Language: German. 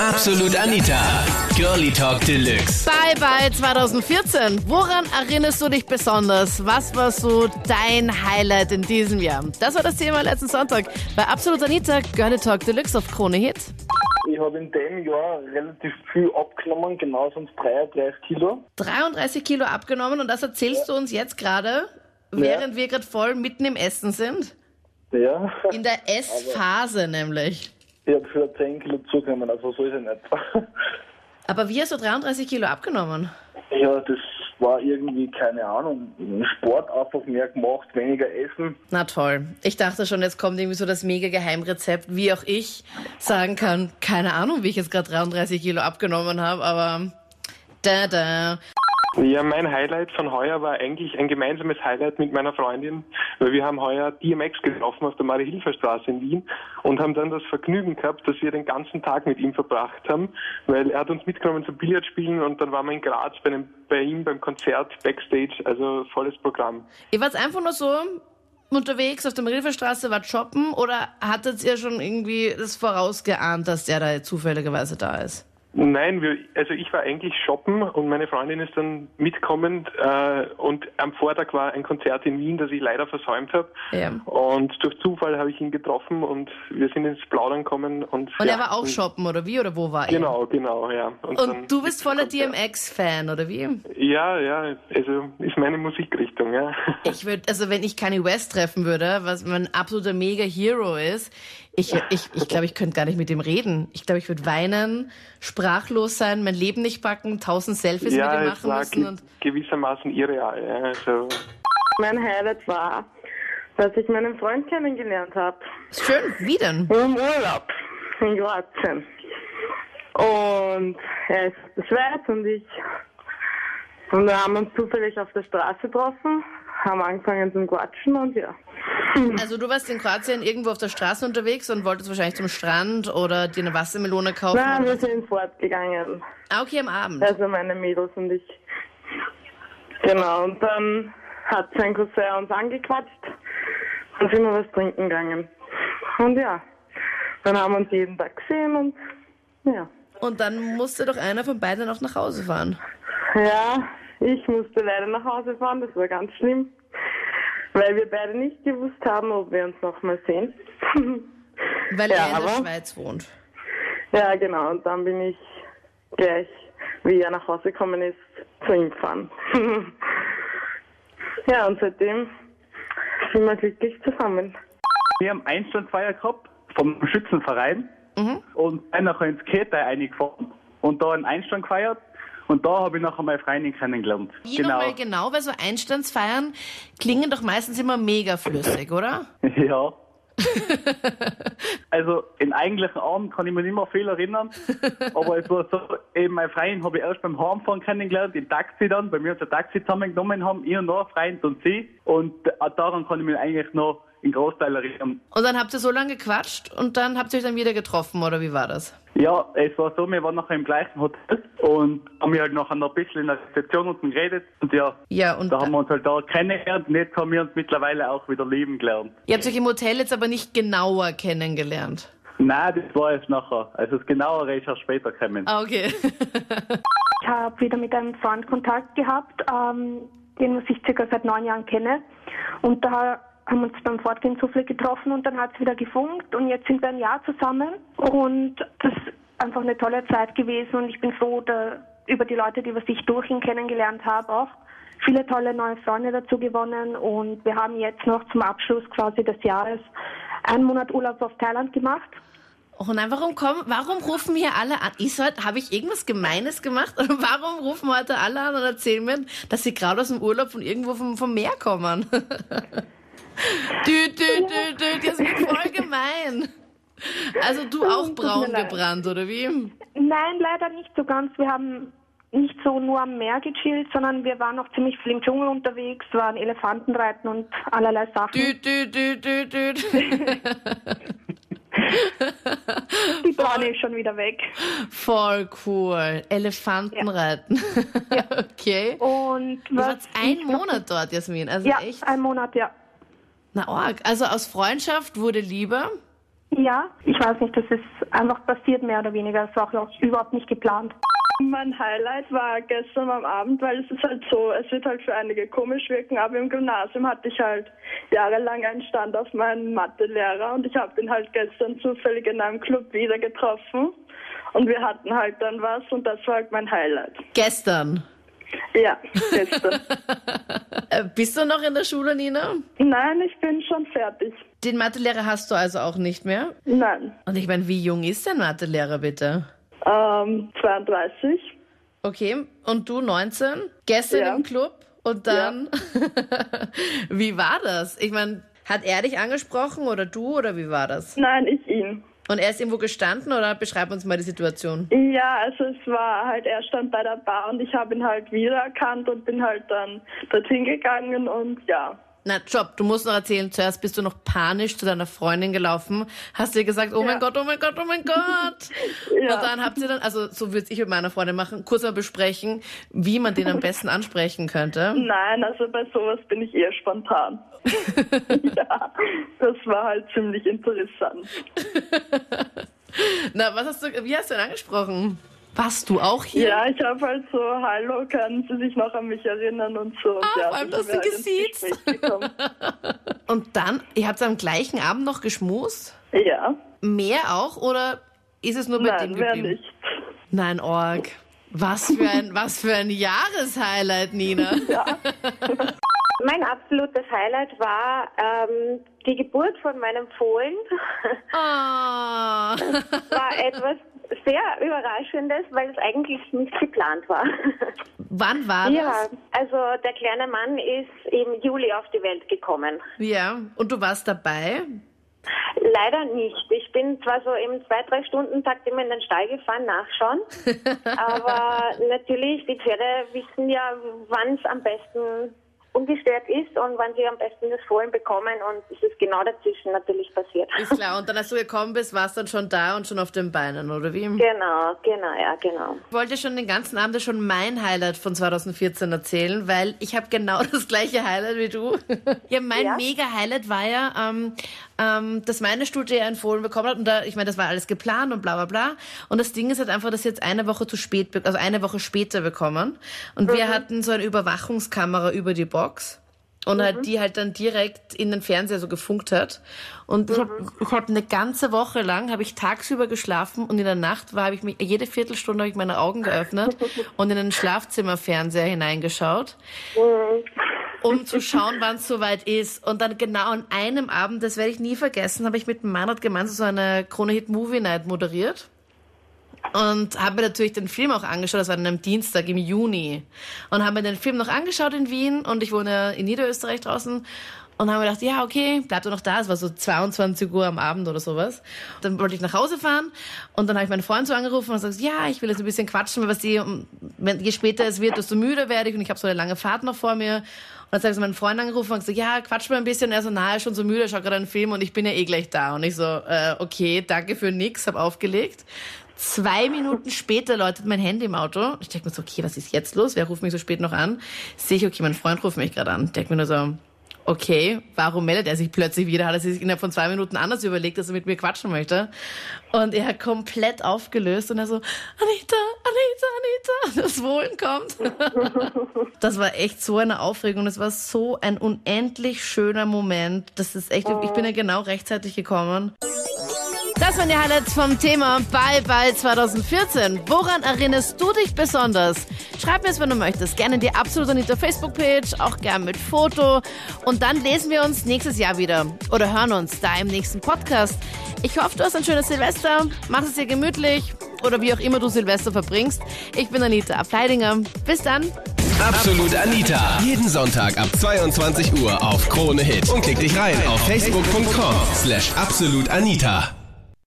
Absolut Anita. Girlie Talk Deluxe. Bye bye 2014. Woran erinnerst du dich besonders? Was war so dein Highlight in diesem Jahr? Das war das Thema letzten Sonntag bei Absolut Anita Girlie Talk Deluxe auf Krone Hit. Ich habe in dem Jahr relativ viel abgenommen, genau sonst 33 Kilo. 33 Kilo abgenommen und das erzählst du uns jetzt gerade, während wir gerade voll mitten im Essen sind? Ja, In der Essphase nämlich. Ich habe für 10 Kilo zugenommen, also so ist es nicht. Aber wie hast du 33 Kilo abgenommen? Ja, das war irgendwie, keine Ahnung, Sport einfach mehr gemacht, weniger essen. Na toll. Ich dachte schon, jetzt kommt irgendwie so das mega Geheimrezept, wie auch ich sagen kann, keine Ahnung, wie ich jetzt gerade 33 Kilo abgenommen habe, aber da da. Ja, mein Highlight von heuer war eigentlich ein gemeinsames Highlight mit meiner Freundin, weil wir haben heuer DMX getroffen auf der Marie-Hilfer-Straße in Wien und haben dann das Vergnügen gehabt, dass wir den ganzen Tag mit ihm verbracht haben, weil er hat uns mitgenommen zum Billardspielen und dann waren wir in Graz bei, einem, bei ihm beim Konzert Backstage, also volles Programm. Ihr wart einfach nur so unterwegs auf der Marienstraße, wart shoppen oder hattet ihr schon irgendwie das vorausgeahnt, dass der da zufälligerweise da ist? Nein, wir, also ich war eigentlich shoppen und meine Freundin ist dann mitkommend äh, und am Vortag war ein Konzert in Wien, das ich leider versäumt habe. Ja. Und durch Zufall habe ich ihn getroffen und wir sind ins Plaudern gekommen und Und ja, er war auch und- shoppen, oder wie? Oder wo war er? Genau, genau, ja. dann- Und du bist voller DMX-Fan, oder wie? Ja, ja, also ist meine Musikrichtung, ja. Ich würde, also wenn ich Kanye West treffen würde, was mein absoluter Mega-Hero ist, ich, ich, ich glaube, ich könnte gar nicht mit ihm reden. Ich glaube, ich würde weinen, sprachlos sein, mein Leben nicht packen, tausend Selfies ja, mit ihm machen war müssen ge und gewissermaßen irreal, ja. Also, Mein Highlight war, dass ich meinen Freund kennengelernt habe. schön, wie denn? Im Urlaub in Kroatien. Und er ist aus der Schweiz und ich. Und wir haben uns zufällig auf der Straße getroffen, haben angefangen zu quatschen und ja. Also du warst in Kroatien irgendwo auf der Straße unterwegs und wolltest wahrscheinlich zum Strand oder dir eine Wassermelone kaufen. Nein, wir sind fortgegangen. Ah, okay, am Abend. Also meine Mädels und ich. Genau, und dann hat sein Cousin uns angequatscht und sind wir was trinken gegangen. Und ja, dann haben wir uns jeden Tag gesehen und ja. Und dann musste doch einer von beiden noch nach Hause fahren. Ja, ich musste leider nach Hause fahren, das war ganz schlimm, weil wir beide nicht gewusst haben, ob wir uns noch mal sehen. Weil Ja, er in der aber- Schweiz wohnt. ja, genau, und dann bin ich gleich, wie er nach Hause gekommen ist, zu ihm gefahren. ja, und seitdem sind wir glücklich zusammen. Wir haben Einstandsfeier gehabt vom Schützenverein Mhm. und sind nachher ins Käthe reingefahren und da einen Einstand gefeiert und da habe ich nachher meine Freundin kennengelernt. Wie nochmal genau, weil so Einstandsfeiern klingen doch meistens immer mega flüssig, oder? Ja. also den eigentlichen Abend kann ich mich nicht mehr viel erinnern, aber es war so, eben meine Freundin habe ich erst beim Heimfahren kennengelernt, im Taxi dann, bei mir uns ein Taxi zusammengenommen haben, ich und noch Freund und sie und äh, daran kann ich mich eigentlich noch in Großteil erinnern. Und dann habt ihr so lange gequatscht und dann habt ihr euch dann wieder getroffen, oder wie war das? Ja, es war so, wir waren nachher im gleichen Hotel und haben wir halt nachher noch ein bisschen in der Rezeption unten geredet und ja, Ja, und da haben wir uns halt da kennengelernt und jetzt haben wir uns mittlerweile auch wieder lieben gelernt. ihr habt euch im Hotel jetzt aber nicht genauer kennengelernt. Nein, das war es nachher. Also das Genauere ist erst später gekommen. Ah, okay. Ich habe wieder mit einem Freund Kontakt gehabt, ähm, den ich circa seit neun Jahren kenne. Und da haben uns beim Fortgehen zufällig getroffen und dann hat es wieder gefunkt und jetzt sind wir ein Jahr zusammen und das ist einfach eine tolle Zeit gewesen und ich bin froh da, über die Leute, die ich durch ihn kennengelernt habe auch. Viele tolle neue Freunde dazu gewonnen und wir haben jetzt noch zum Abschluss quasi des Jahres einen Monat Urlaub auf Thailand gemacht. Oh nein, warum kommen, warum rufen hier alle an? Ich habe ich irgendwas Gemeines gemacht? Oder warum rufen heute alle an und erzählen mir, dass sie gerade aus dem Urlaub von irgendwo vom, vom Meer kommen? dü, dü, dü, dü, das ist voll gemein. Also du auch Tut mir braun gebrannt, oder wie? Nein, leider nicht so ganz. Wir haben nicht so nur am Meer gechillt, sondern wir waren auch ziemlich viel im Dschungel unterwegs, waren Elefantenreiten und allerlei Sachen. Dü, dü, dü, dü, dü. Die Braune ist schon wieder weg. Voll cool. Elefantenreiten. okay. Und Du was warst einen ich noch- Monat dort, Jasmin. Also Ja, echt. ein Monat, ja. Na, org. Also aus Freundschaft wurde Liebe. Ja, ich weiß nicht, das ist einfach passiert mehr oder weniger. Das war auch überhaupt nicht geplant. Mein Highlight war gestern am Abend, weil es ist halt so, es wird halt für einige komisch wirken, aber im Gymnasium hatte ich halt jahrelang einen Stand auf meinen Mathelehrer und ich habe ihn halt gestern zufällig in einem Club wieder getroffen und wir hatten halt dann was und das war halt mein Highlight. Gestern. Ja, gestern. Äh, bist du noch in der Schule, Nina? Nein, ich bin schon fertig. Den Mathelehrer hast du also auch nicht mehr? Nein. Und ich meine, wie jung ist dein Mathelehrer bitte? Ähm, 32. Okay, und du 19? Gestern Ja. im Club? Und dann? wie war das? Ich meine, hat er dich angesprochen oder du oder wie war das? Nein, ich ihn. Und er ist irgendwo gestanden oder beschreib uns mal die Situation? Ja, also es war halt, er stand bei der Bar und ich habe ihn halt wiedererkannt und bin halt dann dorthin gegangen und ja. Na, Job, du musst noch erzählen, zuerst bist du noch panisch zu deiner Freundin gelaufen, hast dir gesagt, oh mein Ja. Gott, oh mein Gott, oh mein Gott. Ja. Und dann habt ihr dann, also so würde ich mit meiner Freundin machen, kurz mal besprechen, wie man den am besten ansprechen könnte. Nein, also bei sowas bin ich eher spontan. ja, das war halt ziemlich interessant. Na, was hast du, wie hast du ihn angesprochen? Warst du auch hier? Ja, ich habe halt so, hallo, können Sie sich noch an mich erinnern und so. Und Ah, ja, vor allem, dass du halt gesiezt. Und dann, ihr habt am gleichen Abend noch geschmust? Ja, Mehr auch oder ist es nur bei nein, dem geblieben? nicht. Nein, Org. Was für ein, was für ein Jahreshighlight, Nina. Mein absolutes Highlight war ähm, die Geburt von meinem Fohlen. Ah. war etwas sehr Überraschendes, weil es eigentlich nicht geplant war. Wann war ja, das? also der kleine Mann ist im Juli auf die Welt gekommen. Ja. Und du warst dabei? Leider nicht. Ich bin zwar so im zwei, drei Stunden Takt immer in den Stall gefahren, nachschauen. aber natürlich, die Pferde wissen ja, wann es am besten ungestört ist und wann sie am besten das Fohlen bekommen und es ist genau dazwischen natürlich passiert. Ist klar. Und dann, als du gekommen bist, warst du dann schon da und schon auf den Beinen, oder wie? Genau, genau, ja, genau. Ich wollte schon den ganzen Abend schon mein Highlight von 2014 erzählen, weil ich habe genau das gleiche Highlight wie du. ja, mein Ja? Mega-Highlight war ja, ähm, ähm, dass meine Studie ein Fohlen bekommen hat und da, ich meine, das war alles geplant und bla bla bla. Und das Ding ist halt einfach, dass sie jetzt eine Woche zu spät, also eine Woche später bekommen. Und wir hatten so eine Überwachungskamera über die Box. Und halt, die halt dann direkt in den Fernseher so gefunkt hat. Und ich habe ich hab eine ganze Woche lang, habe ich tagsüber geschlafen und in der Nacht war, habe ich mich, jede Viertelstunde habe ich meine Augen geöffnet und in den Schlafzimmerfernseher hineingeschaut, um zu schauen, wann es soweit ist. Und dann genau an einem Abend, das werde ich nie vergessen, habe ich mit Meinrad gemeinsam so eine Krone Hit Movie Night moderiert. Und habe mir natürlich den Film auch angeschaut, das war dann am Dienstag im Juni. Und habe mir den Film noch angeschaut in Wien und ich wohne in Niederösterreich draußen. Und habe mir gedacht, ja, okay, bleib doch noch da. Es war so 22 Uhr am Abend oder sowas. Dann wollte ich nach Hause fahren und dann habe ich meinen Freund so angerufen und gesagt, ja, ich will jetzt ein bisschen quatschen, weil was die, wenn, je später es wird, desto müder werde ich und ich habe so eine lange Fahrt noch vor mir. Und dann habe ich so meinen Freund angerufen und gesagt, ja, quatsch mal ein bisschen. Und er so, na, schon so müde, schau gerade einen Film und ich bin ja eh gleich da. Und ich so, äh, okay, danke für nix, habe aufgelegt. Zwei Minuten später läutet mein Handy im Auto. Ich denke mir so, okay, was ist jetzt los? Wer ruft mich so spät noch an? Sehe ich, okay, mein Freund ruft mich gerade an. Denke mir nur so, okay, warum meldet er sich plötzlich wieder? Hat er sich innerhalb von zwei Minuten anders überlegt, dass er mit mir quatschen möchte? Und er hat komplett aufgelöst und er so, Anita, Anita, Anita, das Wohlen kommt. das war echt so eine Aufregung. Es war so ein unendlich schöner Moment. Das ist echt, ich bin ja genau rechtzeitig gekommen. Das waren die Highlights vom Thema Bye Bye 2014. Woran erinnerst du dich besonders? Schreib mir es, wenn du möchtest. Gerne in die Absolut Anita Facebook-Page, auch gern mit Foto. Und dann lesen wir uns nächstes Jahr wieder oder hören uns da im nächsten Podcast. Ich hoffe, du hast ein schönes Silvester. Mach es dir gemütlich oder wie auch immer du Silvester verbringst. Ich bin Anita Ableidinger. Bis dann. Absolut Anita. Jeden Sonntag ab 22 Uhr auf Krone Hit. Und klick dich rein auf facebook.com slash absolutanita.